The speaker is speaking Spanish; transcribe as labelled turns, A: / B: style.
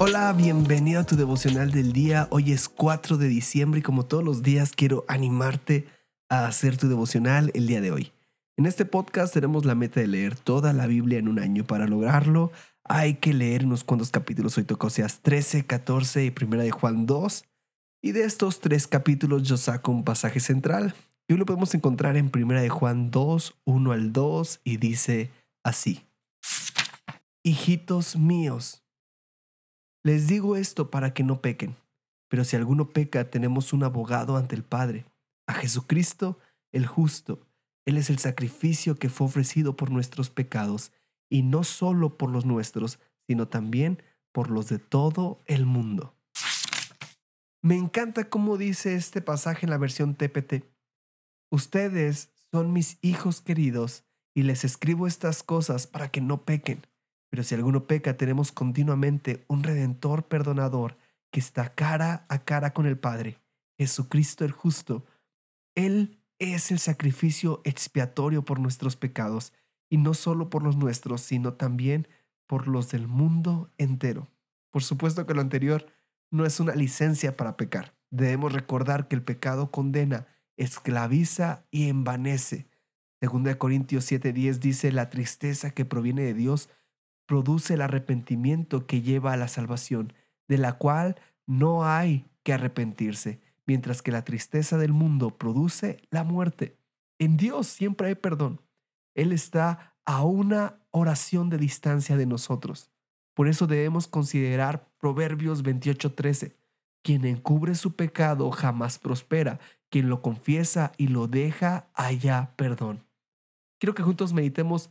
A: Hola, bienvenido a tu devocional del día. Hoy es 4 de diciembre y como todos los días quiero animarte a hacer tu devocional el día de hoy. En este podcast tenemos la meta de leer toda la Biblia en un año. Para lograrlo hay que leer unos cuantos capítulos. Hoy tocó seas 13, 14 y primera de Juan 2. Y de estos tres capítulos yo saco un pasaje central. Y hoy lo podemos encontrar en primera de Juan 2, 1 al 2 y dice así. Hijitos míos, les digo esto para que no pequen, pero si alguno peca tenemos un abogado ante el Padre, a Jesucristo el justo. Él es el sacrificio que fue ofrecido por nuestros pecados, y no solo por los nuestros, sino también por los de todo el mundo. Me encanta cómo dice este pasaje en la versión TPT. Ustedes son mis hijos queridos y les escribo estas cosas para que no pequen. Pero si alguno peca, tenemos continuamente un redentor perdonador que está cara a cara con el Padre, Jesucristo el justo. Él es el sacrificio expiatorio por nuestros pecados, y no solo por los nuestros, sino también por los del mundo entero. Por supuesto que lo anterior no es una licencia para pecar. Debemos recordar que el pecado condena, esclaviza y envanece. Segunda de Corintios 7:10 dice, la tristeza que proviene de Dios produce el arrepentimiento que lleva a la salvación, de la cual no hay que arrepentirse, mientras que la tristeza del mundo produce la muerte. En Dios siempre hay perdón. Él está a una oración de distancia de nosotros. Por eso debemos considerar Proverbios 28:13. Quien encubre su pecado jamás prospera. Quien lo confiesa y lo deja, haya perdón. Quiero que juntos meditemos